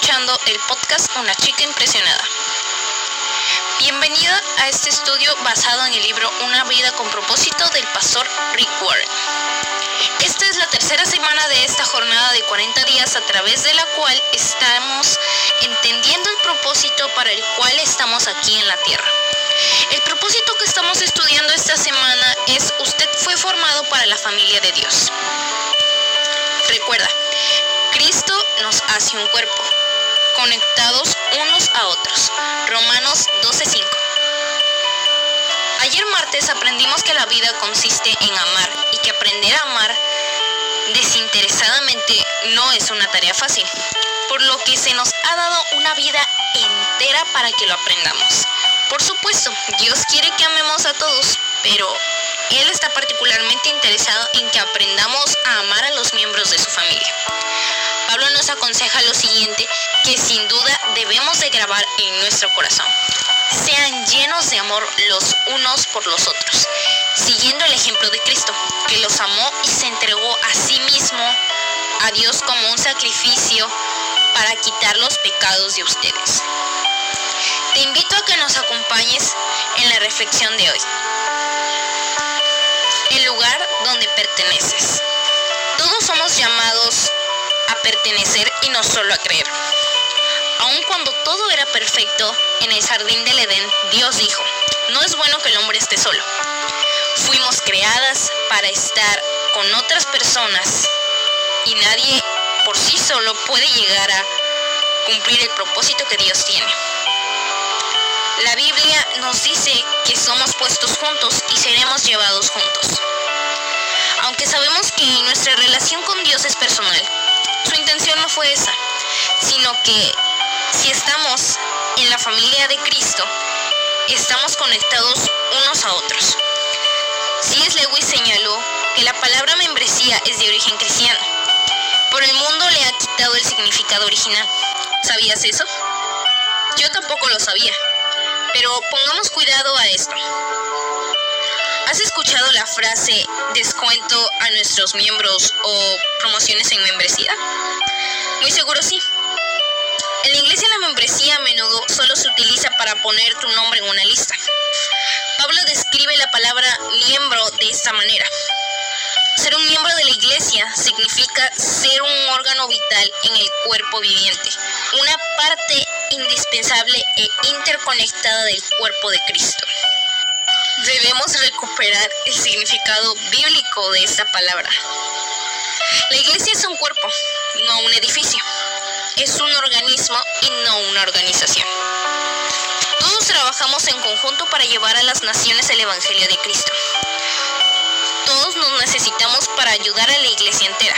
escuchando el podcast Una chica impresionada. Bienvenida a este estudio basado en el libro Una vida con propósito del pastor Rick Warren. Esta es la tercera semana de esta jornada de 40 días a través de la cual estamos entendiendo el propósito para el cual estamos aquí en la tierra. El propósito que estamos estudiando esta semana es usted fue formado para la familia de Dios. Recuerda, Cristo nos hace un cuerpo, conectados unos a otros. Romanos 12:5. Ayer martes aprendimos que la vida consiste en amar y que aprender a amar desinteresadamente no es una tarea fácil, por lo que se nos ha dado una vida entera para que lo aprendamos. Por supuesto, Dios quiere que amemos a todos, pero Él está particularmente interesado en que aprendamos a amar a los miembros de su familia. Pablo nos aconseja lo siguiente, que sin duda debemos de grabar en nuestro corazón. Sean llenos de amor los unos por los otros, siguiendo el ejemplo de Cristo, que los amó y se entregó a sí mismo a Dios como un sacrificio para quitar los pecados de ustedes. Te invito a que nos acompañes en la reflexión de hoy. El lugar donde perteneces. Todos somos llamados pertenecer y no solo a creer. Aun cuando todo era perfecto en el jardín del Edén, Dios dijo, no es bueno que el hombre esté solo. Fuimos creadas para estar con otras personas y nadie por sí solo puede llegar a cumplir el propósito que Dios tiene. La Biblia nos dice que somos puestos juntos y seremos llevados juntos. Aunque sabemos que nuestra relación con Dios es personal, intención no fue esa, sino que si estamos en la familia de Cristo, estamos conectados unos a otros. C.S. Lewis señaló que la palabra membresía es de origen cristiano, pero el mundo le ha quitado el significado original. ¿Sabías eso? Yo tampoco lo sabía, pero pongamos cuidado a esto. ¿Has escuchado la frase descuento a nuestros miembros o promociones en membresía? Muy seguro sí. En la iglesia la membresía a menudo solo se utiliza para poner tu nombre en una lista. Pablo describe la palabra miembro de esta manera. Ser un miembro de la iglesia significa ser un órgano vital en el cuerpo viviente, una parte indispensable e interconectada del cuerpo de Cristo debemos recuperar el significado bíblico de esta palabra. La iglesia es un cuerpo, no un edificio. Es un organismo y no una organización. Todos trabajamos en conjunto para llevar a las naciones el Evangelio de Cristo. Todos nos necesitamos para ayudar a la iglesia entera.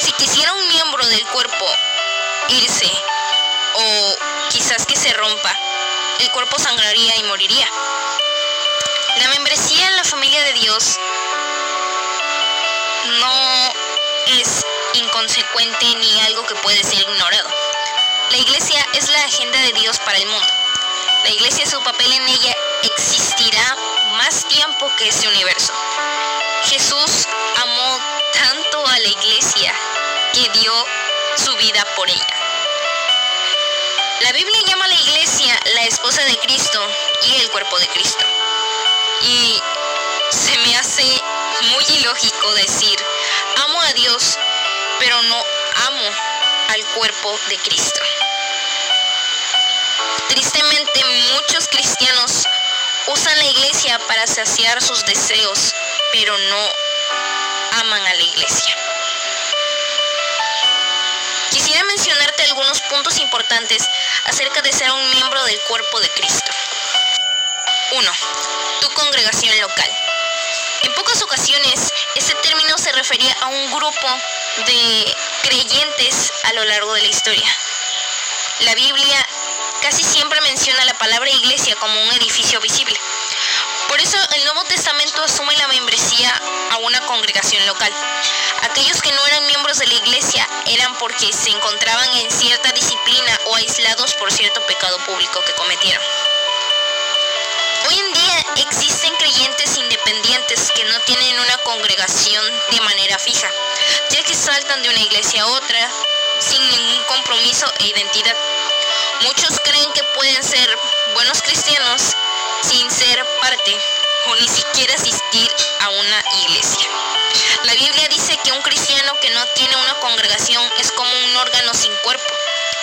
Si quisiera un miembro del cuerpo irse o quizás que se rompa, el cuerpo sangraría y moriría. La membresía en la familia de Dios no es inconsecuente ni algo que puede ser ignorado. La iglesia es la agenda de Dios para el mundo. La iglesia, su papel en ella existirá más tiempo que ese universo. Jesús amó tanto a la iglesia que dio su vida por ella. La Biblia llama a la iglesia la esposa de Cristo y el cuerpo de Cristo. Y se me hace muy ilógico decir, amo a Dios, pero no amo al cuerpo de Cristo. Tristemente muchos cristianos usan la iglesia para saciar sus deseos, pero no aman a la iglesia. Quisiera mencionarte algunos puntos importantes acerca de ser un miembro del cuerpo de Cristo. 1 congregación local. En pocas ocasiones, este término se refería a un grupo de creyentes a lo largo de la historia. La Biblia casi siempre menciona la palabra iglesia como un edificio visible. Por eso el Nuevo Testamento asume la membresía a una congregación local. Aquellos que no eran miembros de la iglesia eran porque se encontraban en cierta disciplina o aislados por cierto pecado público que cometieron. Existen creyentes independientes que no tienen una congregación de manera fija, ya que saltan de una iglesia a otra, sin ningún compromiso e identidad. Muchos creen que pueden ser buenos cristianos sin ser parte o ni siquiera asistir a una iglesia. La Biblia dice que un cristiano que no tiene una congregación es como un órgano sin cuerpo,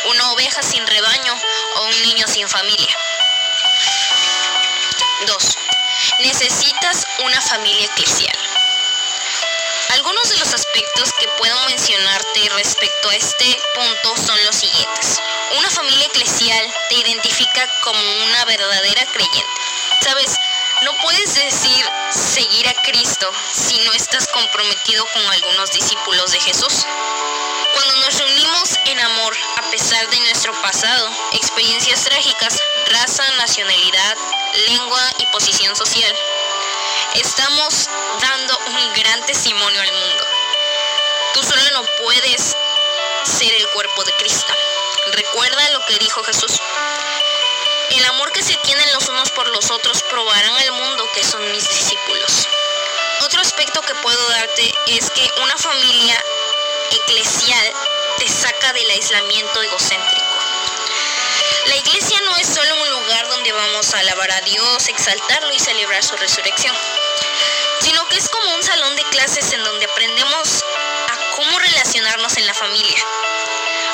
una oveja sin rebaño o un niño sin familia. 2. Necesitas una familia eclesial. Algunos de los aspectos que puedo mencionarte respecto a este punto son los siguientes. Una familia eclesial te identifica como una verdadera creyente. Sabes, no puedes decir seguir a Cristo si no estás comprometido con algunos discípulos de Jesús. Cuando nos reunimos en amor a pesar de nuestro pasado, experiencias trágicas, raza, nacionalidad, lengua y posición social, estamos dando un gran testimonio al mundo. Tú solo no puedes ser el cuerpo de Cristo. Recuerda lo que dijo Jesús. El amor que se tienen los unos por los otros probarán al mundo que son mis discípulos. Otro aspecto que puedo darte es que una familia eclesial te saca del aislamiento egocéntrico. La iglesia no es solo un lugar donde vamos a alabar a Dios, exaltarlo y celebrar su resurrección, sino que es como un salón de clases en donde aprendemos a cómo relacionarnos en la familia,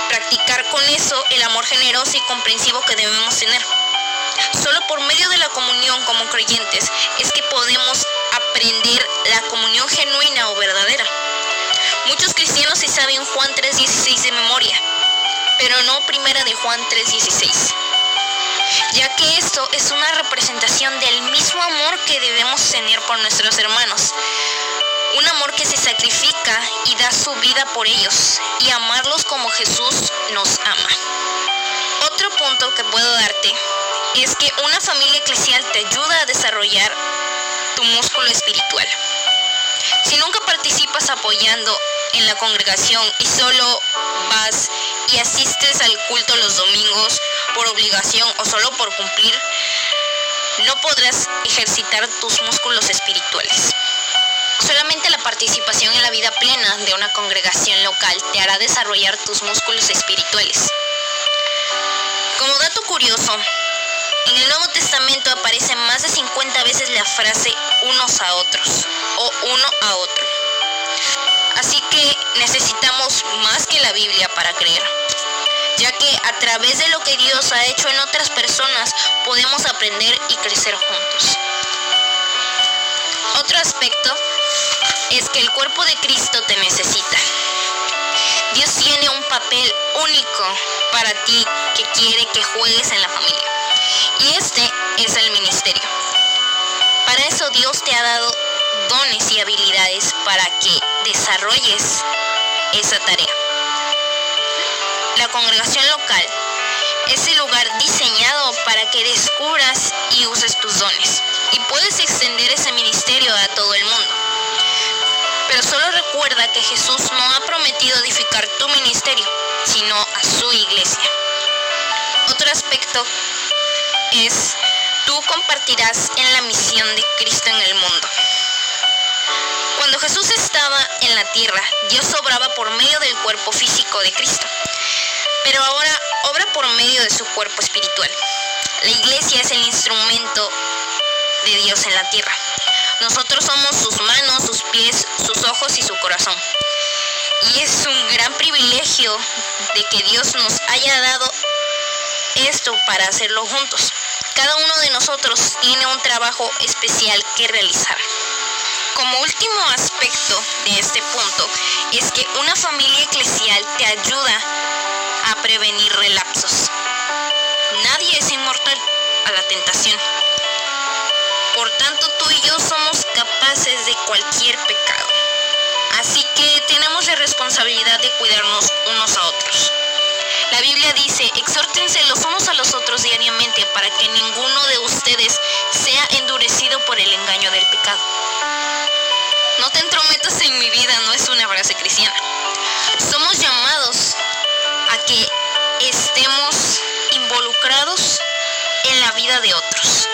practicar con eso el amor generoso y comprensivo que debemos tener. Solo por medio de la comunión como creyentes es que podemos aprender la comunión genuina o verdadera. Muchos cristianos se saben Juan 3.16 de memoria, pero no primera de Juan 3.16, ya que esto es una representación del mismo amor que debemos tener por nuestros hermanos. Un amor que se sacrifica y da su vida por ellos y amarlos como Jesús nos ama. Otro punto que puedo darte es que una familia eclesial te ayuda a desarrollar tu músculo espiritual. Si nunca participas apoyando en la congregación y solo vas y asistes al culto los domingos por obligación o solo por cumplir, no podrás ejercitar tus músculos espirituales. Solamente la participación en la vida plena de una congregación local te hará desarrollar tus músculos espirituales. Como dato curioso, en el Nuevo Testamento aparece más de 50 veces la frase unos a otros o uno a otro. Así que necesitamos más que la Biblia para creer, ya que a través de lo que Dios ha hecho en otras personas podemos aprender y crecer juntos. Otro aspecto es que el cuerpo de Cristo te necesita. Dios tiene un papel único para ti que quiere que juegues en la familia. Y este es el ministerio. Para eso Dios te ha dado dones y habilidades para que desarrolles esa tarea. La congregación local es el lugar diseñado para que descubras y uses tus dones. Y puedes extender ese ministerio a todo el mundo. Pero solo recuerda que Jesús no ha prometido edificar tu ministerio, sino a su iglesia. Otro aspecto es tú compartirás en la misión de Cristo en el mundo. Cuando Jesús estaba en la tierra, Dios obraba por medio del cuerpo físico de Cristo, pero ahora obra por medio de su cuerpo espiritual. La iglesia es el instrumento de Dios en la tierra. Nosotros somos sus manos, sus pies, sus ojos y su corazón. Y es un gran privilegio de que Dios nos haya dado esto para hacerlo juntos. Cada uno de nosotros tiene un trabajo especial que realizar. Como último aspecto de este punto es que una familia eclesial te ayuda a prevenir relapsos. Nadie es inmortal a la tentación. De cualquier pecado. Así que tenemos la responsabilidad de cuidarnos unos a otros. La Biblia dice, exhórtense los unos a los otros diariamente para que ninguno de ustedes sea endurecido por el engaño del pecado. No te entrometas en mi vida, no es una frase cristiana. Somos llamados a que estemos involucrados en la vida de otros.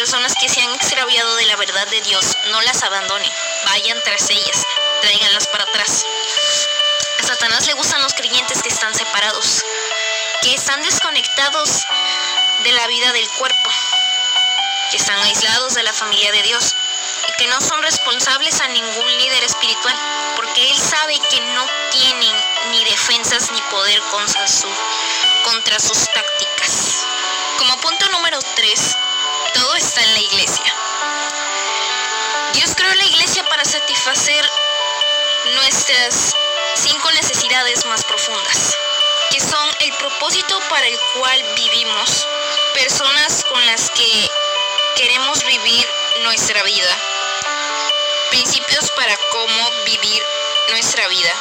Personas que se han extraviado de la verdad de Dios, no las abandonen vayan tras ellas, tráiganlas para atrás. A Satanás le gustan los creyentes que están separados, que están desconectados de la vida del cuerpo, que están aislados de la familia de Dios y que no son responsables a ningún líder espiritual, porque Él sabe que no tienen ni defensas ni poder contra, contra sus tácticas. Como punto número 3, todo está en la iglesia. Dios creó la iglesia para satisfacer nuestras cinco necesidades más profundas, que son el propósito para el cual vivimos, personas con las que queremos vivir nuestra vida, principios para cómo vivir nuestra vida,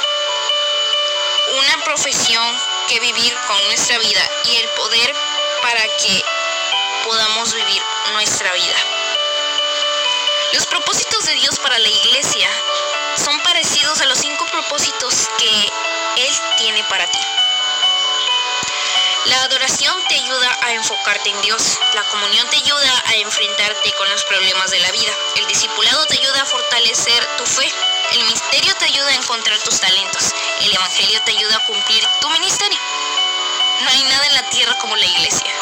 una profesión que vivir con nuestra vida y el poder para que podamos vivir nuestra vida. Los propósitos de Dios para la iglesia son parecidos a los cinco propósitos que Él tiene para ti. La adoración te ayuda a enfocarte en Dios. La comunión te ayuda a enfrentarte con los problemas de la vida. El discipulado te ayuda a fortalecer tu fe. El misterio te ayuda a encontrar tus talentos. El evangelio te ayuda a cumplir tu ministerio. No hay nada en la tierra como la iglesia.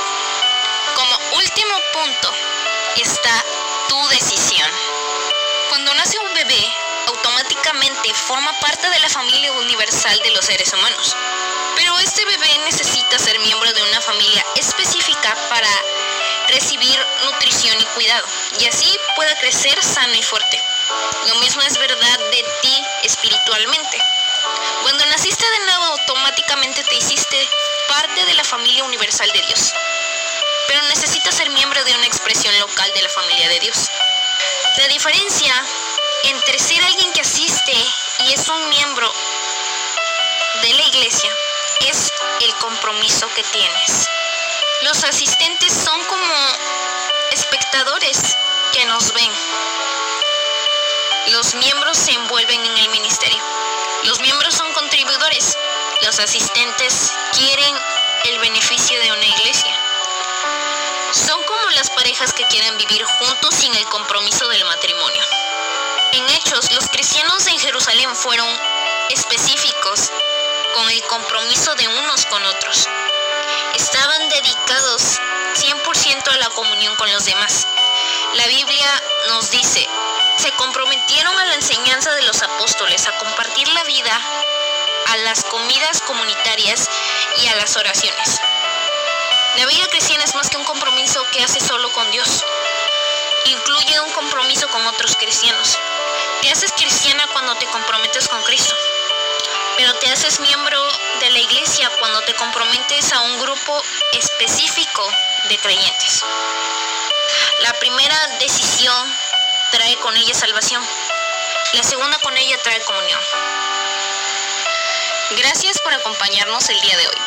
Último punto está tu decisión. Cuando nace un bebé, automáticamente forma parte de la familia universal de los seres humanos. Pero este bebé necesita ser miembro de una familia específica para recibir nutrición y cuidado, y así pueda crecer sano y fuerte. Lo mismo es verdad de ti espiritualmente. Cuando naciste de nuevo, automáticamente te hiciste parte de la familia universal de Dios. Pero necesitas ser miembro de una expresión local de la familia de Dios. La diferencia entre ser alguien que asiste y es un miembro de la iglesia es el compromiso que tienes. Los asistentes son como espectadores que nos ven. Los miembros se envuelven en el ministerio. Los miembros son contribuidores. Los asistentes quieren el beneficio de una parejas que quieren vivir juntos sin el compromiso del matrimonio. En hechos, los cristianos en Jerusalén fueron específicos con el compromiso de unos con otros. Estaban dedicados 100% a la comunión con los demás. La Biblia nos dice, se comprometieron a la enseñanza de los apóstoles, a compartir la vida, a las comidas comunitarias y a las oraciones. La vida cristiana es más que un compromiso que hace solo con Dios. Incluye un compromiso con otros cristianos. Te haces cristiana cuando te comprometes con Cristo pero te haces miembro de la iglesia cuando te comprometes a un grupo específico de creyentes. La primera decisión trae con ella salvación. La segunda con ella trae comunión. Gracias por acompañarnos el día de hoy.